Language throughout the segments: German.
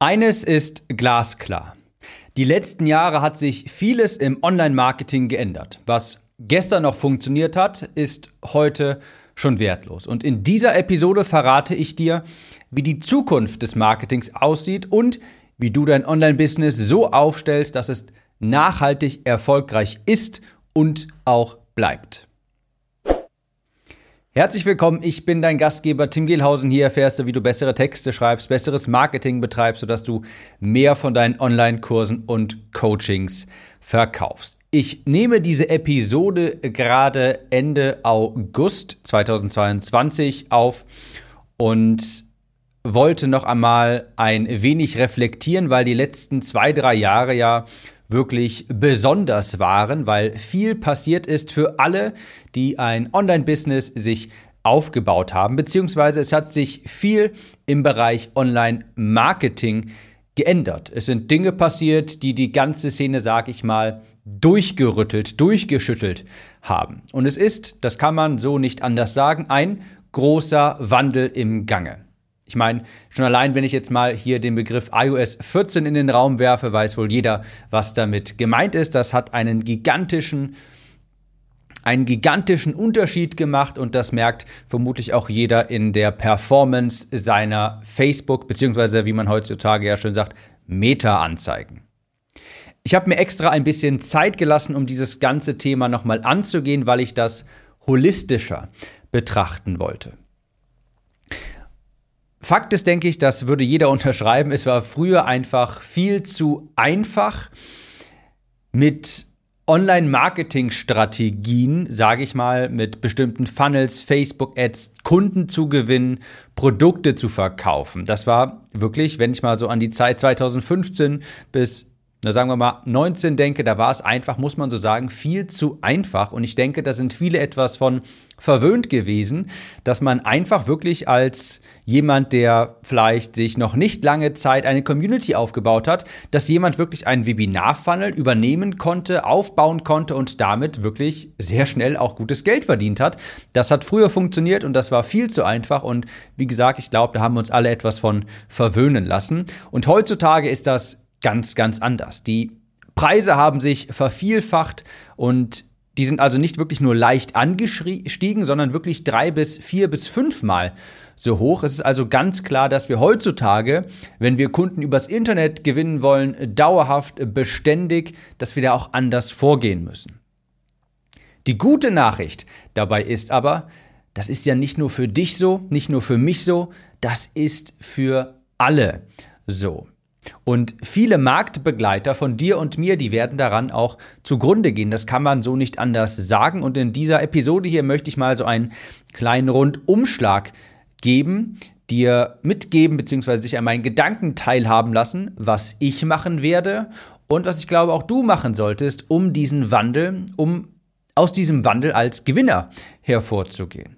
Eines ist glasklar. Die letzten Jahre hat sich vieles im Online-Marketing geändert. Was gestern noch funktioniert hat, ist heute schon wertlos. Und in dieser Episode verrate ich dir, wie die Zukunft des Marketings aussieht und wie du dein Online-Business so aufstellst, dass es nachhaltig erfolgreich ist und auch bleibt. Herzlich willkommen, ich bin dein Gastgeber Tim Gehlhausen. Hier erfährst du, wie du bessere Texte schreibst, besseres Marketing betreibst, sodass du mehr von deinen Online-Kursen und Coachings verkaufst. Ich nehme diese Episode gerade Ende August 2022 auf und wollte noch einmal ein wenig reflektieren, weil die letzten zwei, drei Jahre ja wirklich besonders waren, weil viel passiert ist für alle, die ein Online-Business sich aufgebaut haben, beziehungsweise es hat sich viel im Bereich Online-Marketing geändert. Es sind Dinge passiert, die die ganze Szene, sag ich mal, durchgerüttelt, durchgeschüttelt haben. Und es ist, das kann man so nicht anders sagen, ein großer Wandel im Gange. Ich meine, schon allein, wenn ich jetzt mal hier den Begriff iOS 14 in den Raum werfe, weiß wohl jeder, was damit gemeint ist. Das hat einen gigantischen, einen gigantischen Unterschied gemacht und das merkt vermutlich auch jeder in der Performance seiner Facebook, beziehungsweise wie man heutzutage ja schon sagt, Meta-Anzeigen. Ich habe mir extra ein bisschen Zeit gelassen, um dieses ganze Thema nochmal anzugehen, weil ich das holistischer betrachten wollte. Fakt ist, denke ich, das würde jeder unterschreiben. Es war früher einfach viel zu einfach mit Online-Marketing-Strategien, sage ich mal, mit bestimmten Funnels, Facebook-Ads, Kunden zu gewinnen, Produkte zu verkaufen. Das war wirklich, wenn ich mal so an die Zeit 2015 bis na sagen wir mal 19 denke, da war es einfach, muss man so sagen, viel zu einfach. Und ich denke, da sind viele etwas von verwöhnt gewesen, dass man einfach wirklich als jemand, der vielleicht sich noch nicht lange Zeit eine Community aufgebaut hat, dass jemand wirklich einen Webinar-Funnel übernehmen konnte, aufbauen konnte und damit wirklich sehr schnell auch gutes Geld verdient hat. Das hat früher funktioniert und das war viel zu einfach. Und wie gesagt, ich glaube, da haben wir uns alle etwas von verwöhnen lassen. Und heutzutage ist das ganz, ganz anders. Die Preise haben sich vervielfacht und die sind also nicht wirklich nur leicht angestiegen, sondern wirklich drei bis vier bis fünfmal so hoch. Es ist also ganz klar, dass wir heutzutage, wenn wir Kunden übers Internet gewinnen wollen, dauerhaft, beständig, dass wir da auch anders vorgehen müssen. Die gute Nachricht dabei ist aber, das ist ja nicht nur für dich so, nicht nur für mich so, das ist für alle so. Und viele Marktbegleiter von dir und mir, die werden daran auch zugrunde gehen. Das kann man so nicht anders sagen. Und in dieser Episode hier möchte ich mal so einen kleinen Rundumschlag geben, dir mitgeben, beziehungsweise dich an meinen Gedanken teilhaben lassen, was ich machen werde und was ich glaube auch du machen solltest, um diesen Wandel, um aus diesem Wandel als Gewinner hervorzugehen.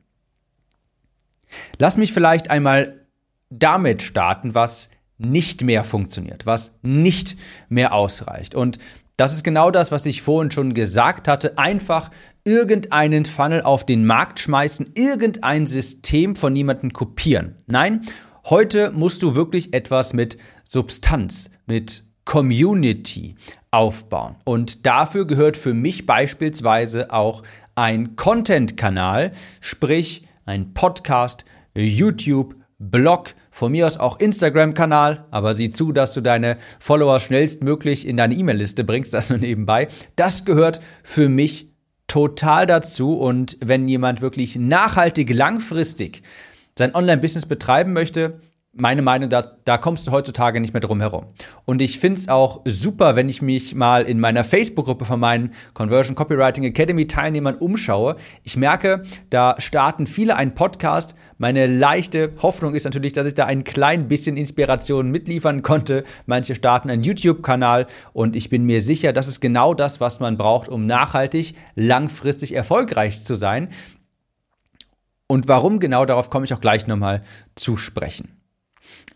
Lass mich vielleicht einmal damit starten, was nicht mehr funktioniert, was nicht mehr ausreicht. Und das ist genau das, was ich vorhin schon gesagt hatte. Einfach irgendeinen Funnel auf den Markt schmeißen, irgendein System von jemandem kopieren. Nein, heute musst du wirklich etwas mit Substanz, mit Community aufbauen. Und dafür gehört für mich beispielsweise auch ein Content-Kanal, sprich ein Podcast, YouTube, Blog, von mir aus auch Instagram-Kanal, aber sieh zu, dass du deine Follower schnellstmöglich in deine E-Mail-Liste bringst, das nur nebenbei. Das gehört für mich total dazu und wenn jemand wirklich nachhaltig, langfristig sein Online-Business betreiben möchte, meine Meinung, da, da kommst du heutzutage nicht mehr drum herum. Und ich finde es auch super, wenn ich mich mal in meiner Facebook-Gruppe von meinen Conversion Copywriting Academy Teilnehmern umschaue. Ich merke, da starten viele einen Podcast. Meine leichte Hoffnung ist natürlich, dass ich da ein klein bisschen Inspiration mitliefern konnte. Manche starten einen YouTube-Kanal und ich bin mir sicher, das ist genau das, was man braucht, um nachhaltig, langfristig erfolgreich zu sein. Und warum genau, darauf komme ich auch gleich nochmal zu sprechen.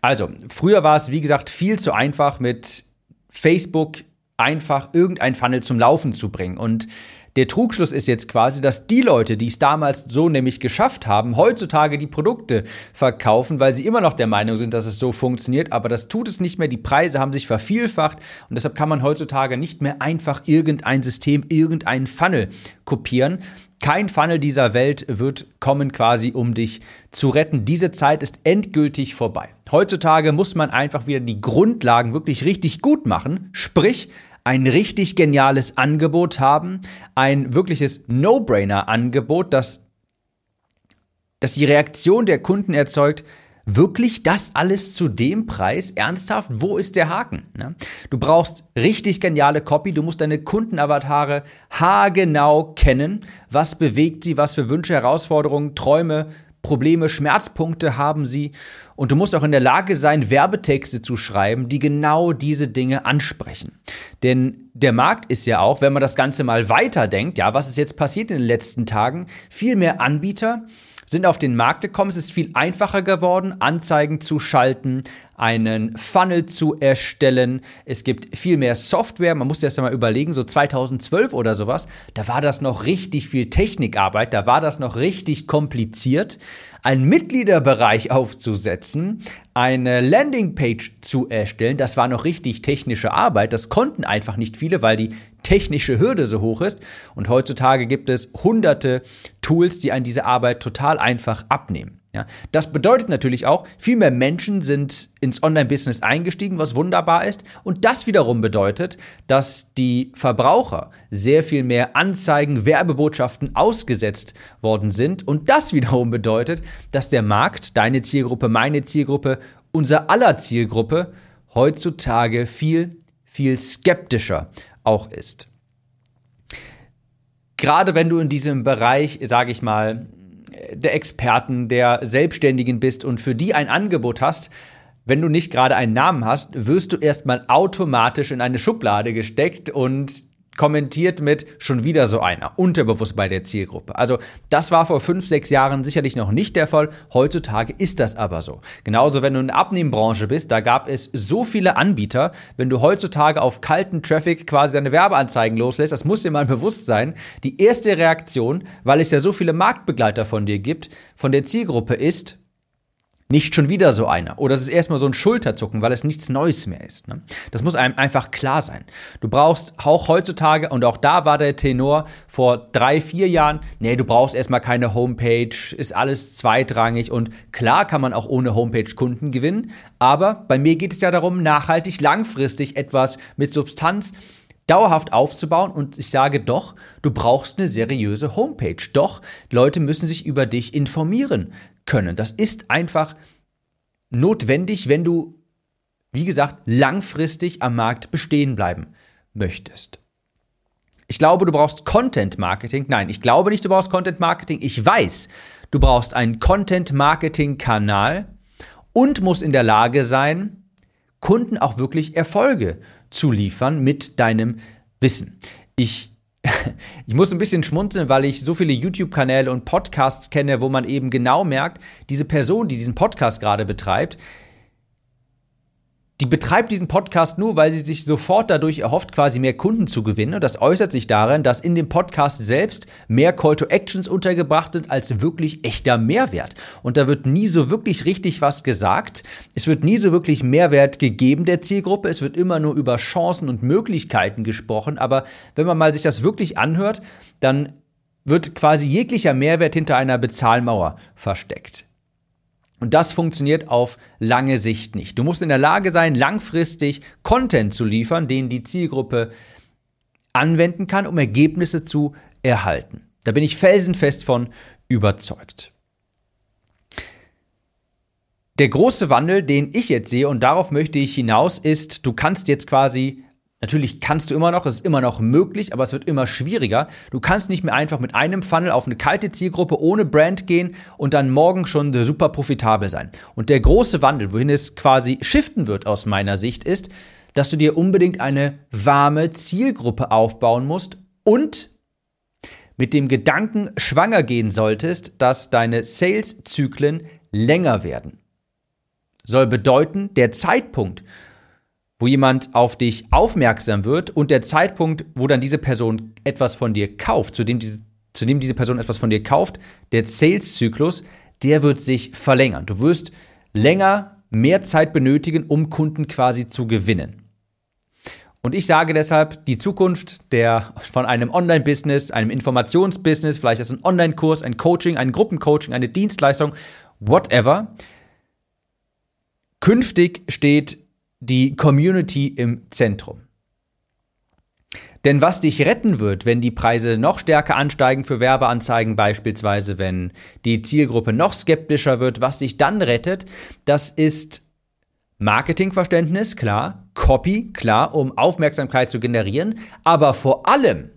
Also, früher war es, wie gesagt, viel zu einfach mit Facebook einfach irgendein Funnel zum Laufen zu bringen. Und Der Trugschluss ist jetzt quasi, dass die Leute, die es damals so nämlich geschafft haben, heutzutage die Produkte verkaufen, weil sie immer noch der Meinung sind, dass es so funktioniert, aber das tut es nicht mehr. Die Preise haben sich vervielfacht und deshalb kann man heutzutage nicht mehr einfach irgendein System, irgendeinen Funnel kopieren. Kein Funnel dieser Welt wird kommen quasi, um dich zu retten. Diese Zeit ist endgültig vorbei. Heutzutage muss man einfach wieder die Grundlagen wirklich richtig gut machen, sprich ein richtig geniales Angebot haben, ein wirkliches No-Brainer-Angebot, das, das die Reaktion der Kunden erzeugt, Wirklich das alles zu dem Preis? Ernsthaft? Wo ist der Haken? Du brauchst richtig geniale Copy. Du musst deine Kundenavatare haargenau kennen. Was bewegt sie? Was für Wünsche, Herausforderungen, Träume, Probleme, Schmerzpunkte haben sie. Und du musst auch in der Lage sein, Werbetexte zu schreiben, die genau diese Dinge ansprechen. Denn der Markt ist ja auch, wenn man das Ganze mal weiterdenkt, ja, was ist jetzt passiert in den letzten Tagen? Viel mehr Anbieter, sind auf den Markt gekommen. Es ist viel einfacher geworden, Anzeigen zu schalten, einen Funnel zu erstellen. Es gibt viel mehr Software. Man muss sich das ja mal überlegen, so 2012 oder sowas, da war das noch richtig viel Technikarbeit, da war das noch richtig kompliziert einen Mitgliederbereich aufzusetzen, eine Landingpage zu erstellen, das war noch richtig technische Arbeit. Das konnten einfach nicht viele, weil die technische Hürde so hoch ist. Und heutzutage gibt es hunderte Tools, die an diese Arbeit total einfach abnehmen. Ja, das bedeutet natürlich auch, viel mehr Menschen sind ins Online-Business eingestiegen, was wunderbar ist. Und das wiederum bedeutet, dass die Verbraucher sehr viel mehr Anzeigen, Werbebotschaften ausgesetzt worden sind. Und das wiederum bedeutet, dass der Markt, deine Zielgruppe, meine Zielgruppe, unser aller Zielgruppe heutzutage viel, viel skeptischer auch ist. Gerade wenn du in diesem Bereich, sage ich mal, der Experten, der Selbstständigen bist und für die ein Angebot hast, wenn du nicht gerade einen Namen hast, wirst du erstmal automatisch in eine Schublade gesteckt und kommentiert mit schon wieder so einer, unterbewusst bei der Zielgruppe. Also das war vor fünf, sechs Jahren sicherlich noch nicht der Fall. Heutzutage ist das aber so. Genauso, wenn du in der Abnehmbranche bist, da gab es so viele Anbieter. Wenn du heutzutage auf kalten Traffic quasi deine Werbeanzeigen loslässt, das muss dir mal bewusst sein. Die erste Reaktion, weil es ja so viele Marktbegleiter von dir gibt, von der Zielgruppe ist, nicht schon wieder so einer. Oder es ist erstmal so ein Schulterzucken, weil es nichts Neues mehr ist. Ne? Das muss einem einfach klar sein. Du brauchst auch heutzutage, und auch da war der Tenor vor drei, vier Jahren, nee, du brauchst erstmal keine Homepage, ist alles zweitrangig und klar kann man auch ohne Homepage Kunden gewinnen. Aber bei mir geht es ja darum, nachhaltig, langfristig etwas mit Substanz dauerhaft aufzubauen und ich sage doch, du brauchst eine seriöse Homepage. Doch, Leute müssen sich über dich informieren können. Das ist einfach notwendig, wenn du, wie gesagt, langfristig am Markt bestehen bleiben möchtest. Ich glaube, du brauchst Content Marketing. Nein, ich glaube nicht, du brauchst Content Marketing. Ich weiß, du brauchst einen Content Marketing Kanal und musst in der Lage sein, Kunden auch wirklich Erfolge zu liefern mit deinem Wissen. Ich ich muss ein bisschen schmunzeln, weil ich so viele YouTube-Kanäle und Podcasts kenne, wo man eben genau merkt, diese Person, die diesen Podcast gerade betreibt, die betreibt diesen Podcast nur, weil sie sich sofort dadurch erhofft, quasi mehr Kunden zu gewinnen. Und das äußert sich darin, dass in dem Podcast selbst mehr Call to Actions untergebracht sind als wirklich echter Mehrwert. Und da wird nie so wirklich richtig was gesagt. Es wird nie so wirklich Mehrwert gegeben der Zielgruppe. Es wird immer nur über Chancen und Möglichkeiten gesprochen. Aber wenn man mal sich das wirklich anhört, dann wird quasi jeglicher Mehrwert hinter einer Bezahlmauer versteckt. Und das funktioniert auf lange Sicht nicht. Du musst in der Lage sein, langfristig Content zu liefern, den die Zielgruppe anwenden kann, um Ergebnisse zu erhalten. Da bin ich felsenfest von überzeugt. Der große Wandel, den ich jetzt sehe, und darauf möchte ich hinaus, ist, du kannst jetzt quasi Natürlich kannst du immer noch, es ist immer noch möglich, aber es wird immer schwieriger. Du kannst nicht mehr einfach mit einem Funnel auf eine kalte Zielgruppe ohne Brand gehen und dann morgen schon super profitabel sein. Und der große Wandel, wohin es quasi shiften wird aus meiner Sicht, ist, dass du dir unbedingt eine warme Zielgruppe aufbauen musst und mit dem Gedanken schwanger gehen solltest, dass deine Sales-Zyklen länger werden. Soll bedeuten, der Zeitpunkt, wo jemand auf dich aufmerksam wird und der Zeitpunkt, wo dann diese Person etwas von dir kauft, zu dem diese, zu dem diese Person etwas von dir kauft, der Sales-Zyklus, der wird sich verlängern. Du wirst länger, mehr Zeit benötigen, um Kunden quasi zu gewinnen. Und ich sage deshalb, die Zukunft der, von einem Online-Business, einem Informationsbusiness, vielleicht ist ein Online-Kurs, ein Coaching, ein Gruppencoaching, eine Dienstleistung, whatever. Künftig steht die Community im Zentrum. Denn was dich retten wird, wenn die Preise noch stärker ansteigen für Werbeanzeigen beispielsweise, wenn die Zielgruppe noch skeptischer wird, was dich dann rettet, das ist Marketingverständnis, klar, Copy, klar, um Aufmerksamkeit zu generieren, aber vor allem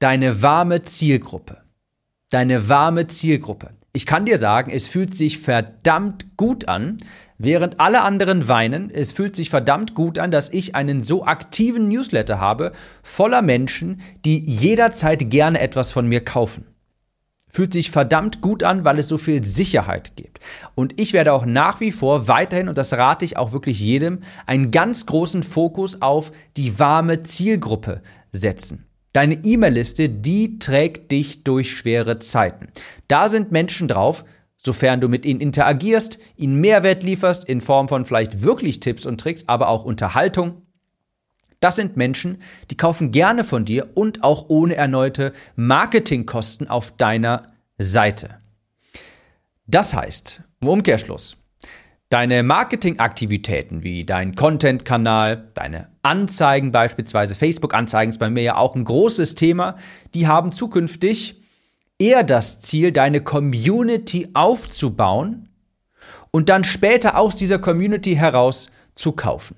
deine warme Zielgruppe. Deine warme Zielgruppe. Ich kann dir sagen, es fühlt sich verdammt gut an, Während alle anderen weinen, es fühlt sich verdammt gut an, dass ich einen so aktiven Newsletter habe, voller Menschen, die jederzeit gerne etwas von mir kaufen. Fühlt sich verdammt gut an, weil es so viel Sicherheit gibt. Und ich werde auch nach wie vor weiterhin, und das rate ich auch wirklich jedem, einen ganz großen Fokus auf die warme Zielgruppe setzen. Deine E-Mail-Liste, die trägt dich durch schwere Zeiten. Da sind Menschen drauf, sofern du mit ihnen interagierst, ihnen Mehrwert lieferst in Form von vielleicht wirklich Tipps und Tricks, aber auch Unterhaltung. Das sind Menschen, die kaufen gerne von dir und auch ohne erneute Marketingkosten auf deiner Seite. Das heißt, im Umkehrschluss, deine Marketingaktivitäten wie dein Content-Kanal, deine Anzeigen beispielsweise, Facebook-Anzeigen ist bei mir ja auch ein großes Thema, die haben zukünftig eher das Ziel, deine Community aufzubauen und dann später aus dieser Community heraus zu kaufen.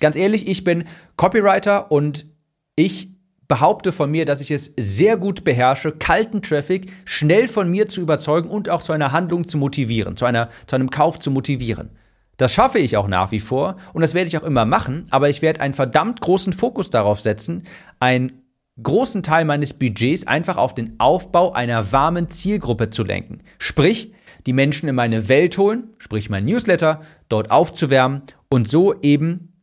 Ganz ehrlich, ich bin Copywriter und ich behaupte von mir, dass ich es sehr gut beherrsche, kalten Traffic schnell von mir zu überzeugen und auch zu einer Handlung zu motivieren, zu, einer, zu einem Kauf zu motivieren. Das schaffe ich auch nach wie vor und das werde ich auch immer machen, aber ich werde einen verdammt großen Fokus darauf setzen, ein großen Teil meines Budgets einfach auf den Aufbau einer warmen Zielgruppe zu lenken. Sprich, die Menschen in meine Welt holen, sprich mein Newsletter, dort aufzuwärmen und so eben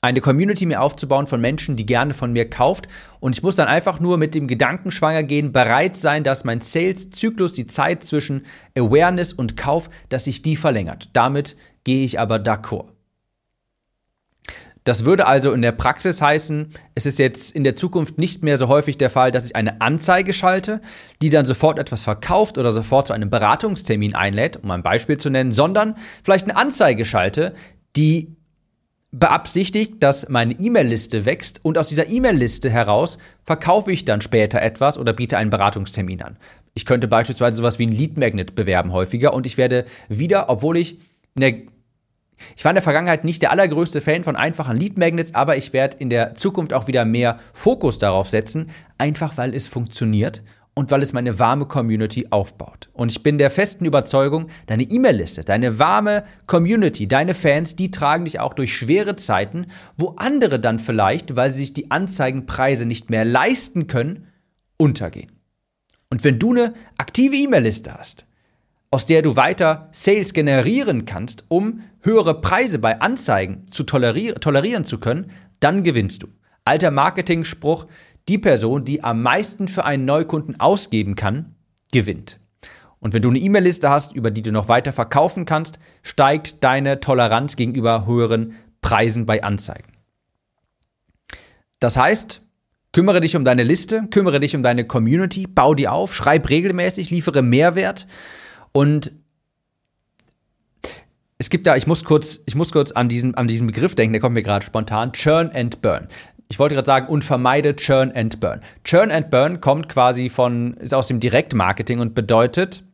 eine Community mir aufzubauen von Menschen, die gerne von mir kauft. Und ich muss dann einfach nur mit dem Gedanken schwanger gehen, bereit sein, dass mein Sales-Zyklus, die Zeit zwischen Awareness und Kauf, dass sich die verlängert. Damit gehe ich aber d'accord. Das würde also in der Praxis heißen, es ist jetzt in der Zukunft nicht mehr so häufig der Fall, dass ich eine Anzeige schalte, die dann sofort etwas verkauft oder sofort zu einem Beratungstermin einlädt, um ein Beispiel zu nennen, sondern vielleicht eine Anzeige schalte, die beabsichtigt, dass meine E-Mail-Liste wächst und aus dieser E-Mail-Liste heraus verkaufe ich dann später etwas oder biete einen Beratungstermin an. Ich könnte beispielsweise sowas wie ein Lead Magnet bewerben häufiger und ich werde wieder, obwohl ich eine ich war in der Vergangenheit nicht der allergrößte Fan von einfachen Lead Magnets, aber ich werde in der Zukunft auch wieder mehr Fokus darauf setzen, einfach weil es funktioniert und weil es meine warme Community aufbaut. Und ich bin der festen Überzeugung, deine E-Mail-Liste, deine warme Community, deine Fans, die tragen dich auch durch schwere Zeiten, wo andere dann vielleicht, weil sie sich die Anzeigenpreise nicht mehr leisten können, untergehen. Und wenn du eine aktive E-Mail-Liste hast, aus der du weiter Sales generieren kannst, um höhere Preise bei Anzeigen zu tolerier tolerieren zu können, dann gewinnst du. Alter Marketing-Spruch, die Person, die am meisten für einen Neukunden ausgeben kann, gewinnt. Und wenn du eine E-Mail-Liste hast, über die du noch weiter verkaufen kannst, steigt deine Toleranz gegenüber höheren Preisen bei Anzeigen. Das heißt, kümmere dich um deine Liste, kümmere dich um deine Community, bau die auf, schreib regelmäßig, liefere Mehrwert und es gibt da, ich muss kurz, ich muss kurz an diesen, an diesen Begriff denken, der kommt mir gerade spontan, Churn and Burn. Ich wollte gerade sagen, und vermeide Churn and Burn. Churn and Burn kommt quasi von, ist aus dem Direktmarketing und bedeutet,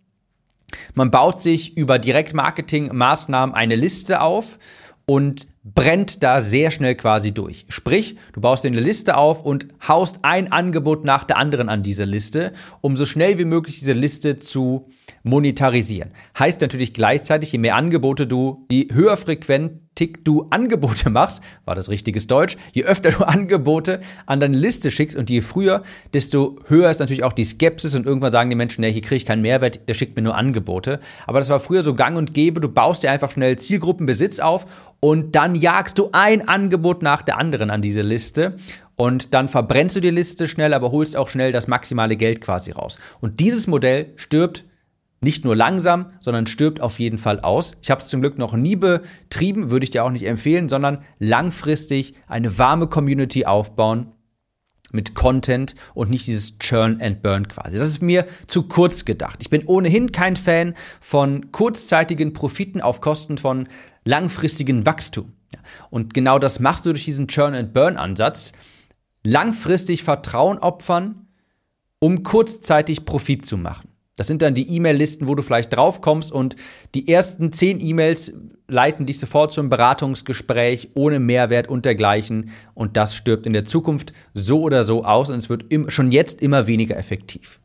man baut sich über Direktmarketing-Maßnahmen eine Liste auf und brennt da sehr schnell quasi durch. Sprich, du baust dir eine Liste auf und haust ein Angebot nach der anderen an diese Liste, um so schnell wie möglich diese Liste zu monetarisieren. Heißt natürlich gleichzeitig, je mehr Angebote du, je höher frequent Tick du Angebote machst, war das richtiges Deutsch, je öfter du Angebote an deine Liste schickst und je früher, desto höher ist natürlich auch die Skepsis und irgendwann sagen die Menschen, nee, hier kriege ich keinen Mehrwert, der schickt mir nur Angebote. Aber das war früher so gang und gäbe, du baust dir einfach schnell Zielgruppenbesitz auf und dann jagst du ein Angebot nach der anderen an diese Liste und dann verbrennst du die Liste schnell, aber holst auch schnell das maximale Geld quasi raus. Und dieses Modell stirbt nicht nur langsam, sondern stirbt auf jeden Fall aus. Ich habe es zum Glück noch nie betrieben, würde ich dir auch nicht empfehlen, sondern langfristig eine warme Community aufbauen mit Content und nicht dieses Churn and Burn quasi. Das ist mir zu kurz gedacht. Ich bin ohnehin kein Fan von kurzzeitigen Profiten auf Kosten von langfristigen Wachstum. Und genau das machst du durch diesen Churn and Burn Ansatz. Langfristig Vertrauen opfern, um kurzzeitig Profit zu machen. Das sind dann die E-Mail-Listen, wo du vielleicht draufkommst und die ersten zehn E-Mails leiten dich sofort zum Beratungsgespräch ohne Mehrwert und dergleichen. Und das stirbt in der Zukunft so oder so aus und es wird schon jetzt immer weniger effektiv.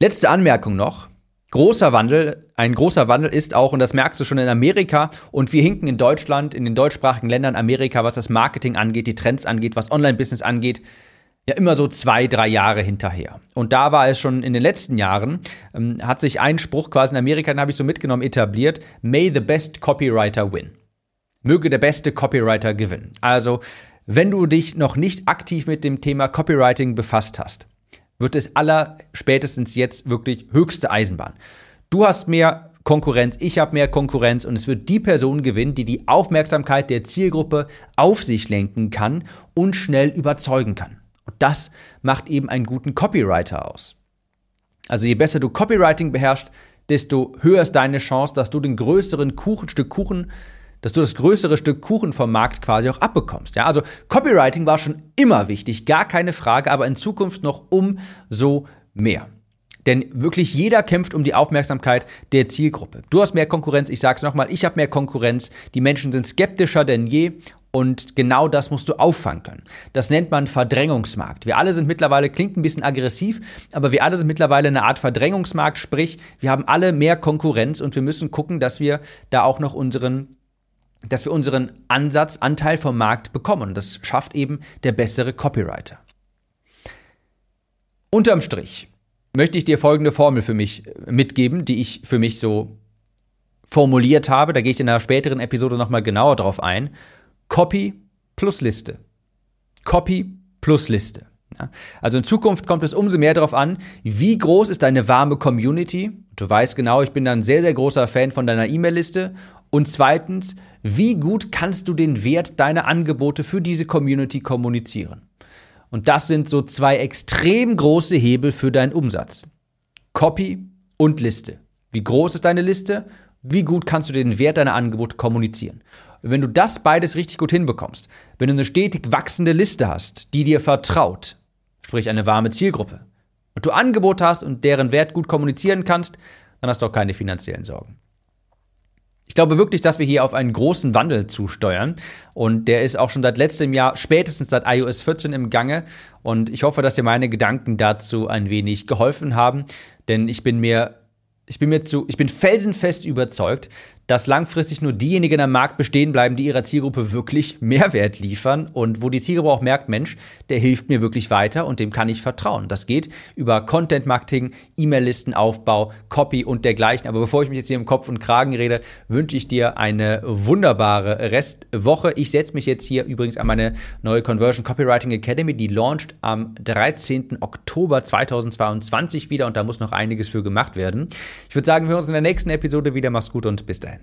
Letzte Anmerkung noch. Großer Wandel, ein großer Wandel ist auch, und das merkst du schon in Amerika, und wir hinken in Deutschland, in den deutschsprachigen Ländern Amerika, was das Marketing angeht, die Trends angeht, was Online-Business angeht, ja immer so zwei, drei Jahre hinterher. Und da war es schon in den letzten Jahren, ähm, hat sich ein Spruch quasi in Amerika, den habe ich so mitgenommen, etabliert, May the best copywriter win. Möge der beste Copywriter gewinnen. Also, wenn du dich noch nicht aktiv mit dem Thema Copywriting befasst hast, wird es aller spätestens jetzt wirklich höchste Eisenbahn. Du hast mehr Konkurrenz, ich habe mehr Konkurrenz und es wird die Person gewinnen, die die Aufmerksamkeit der Zielgruppe auf sich lenken kann und schnell überzeugen kann. Das macht eben einen guten Copywriter aus. Also je besser du Copywriting beherrschst, desto höher ist deine Chance, dass du den größeren Kuchen, Stück Kuchen, dass du das größere Stück Kuchen vom Markt quasi auch abbekommst. Ja, also Copywriting war schon immer wichtig, gar keine Frage, aber in Zukunft noch umso mehr. Denn wirklich jeder kämpft um die Aufmerksamkeit der Zielgruppe. Du hast mehr Konkurrenz, ich sage es nochmal, ich habe mehr Konkurrenz, die Menschen sind skeptischer denn je und genau das musst du auffangen können. Das nennt man Verdrängungsmarkt. Wir alle sind mittlerweile, klingt ein bisschen aggressiv, aber wir alle sind mittlerweile eine Art Verdrängungsmarkt, sprich, wir haben alle mehr Konkurrenz und wir müssen gucken, dass wir da auch noch unseren dass wir unseren Ansatz, Anteil vom Markt bekommen. Und das schafft eben der bessere Copywriter. Unterm Strich möchte ich dir folgende Formel für mich mitgeben, die ich für mich so formuliert habe. Da gehe ich in einer späteren Episode nochmal genauer drauf ein. Copy plus Liste. Copy plus Liste. Ja, also in Zukunft kommt es umso mehr darauf an, wie groß ist deine warme Community. Du weißt genau, ich bin da ein sehr, sehr großer Fan von deiner E-Mail-Liste. Und zweitens, wie gut kannst du den Wert deiner Angebote für diese Community kommunizieren? Und das sind so zwei extrem große Hebel für deinen Umsatz. Copy und Liste. Wie groß ist deine Liste? Wie gut kannst du den Wert deiner Angebote kommunizieren? wenn du das beides richtig gut hinbekommst, wenn du eine stetig wachsende Liste hast, die dir vertraut, sprich eine warme Zielgruppe, und du Angebote hast und deren Wert gut kommunizieren kannst, dann hast du auch keine finanziellen Sorgen. Ich glaube wirklich, dass wir hier auf einen großen Wandel zusteuern. Und der ist auch schon seit letztem Jahr, spätestens seit iOS 14 im Gange. Und ich hoffe, dass dir meine Gedanken dazu ein wenig geholfen haben. Denn ich bin mir, ich bin mir zu, ich bin felsenfest überzeugt, dass langfristig nur diejenigen am Markt bestehen bleiben, die ihrer Zielgruppe wirklich Mehrwert liefern und wo die Zielgruppe auch merkt, Mensch, der hilft mir wirklich weiter und dem kann ich vertrauen. Das geht über Content Marketing, E-Mail-Listenaufbau, Copy und dergleichen. Aber bevor ich mich jetzt hier im Kopf und Kragen rede, wünsche ich dir eine wunderbare Restwoche. Ich setze mich jetzt hier übrigens an meine neue Conversion Copywriting Academy, die launcht am 13. Oktober 2022 wieder und da muss noch einiges für gemacht werden. Ich würde sagen, wir hören uns in der nächsten Episode wieder. Mach's gut und bis dahin.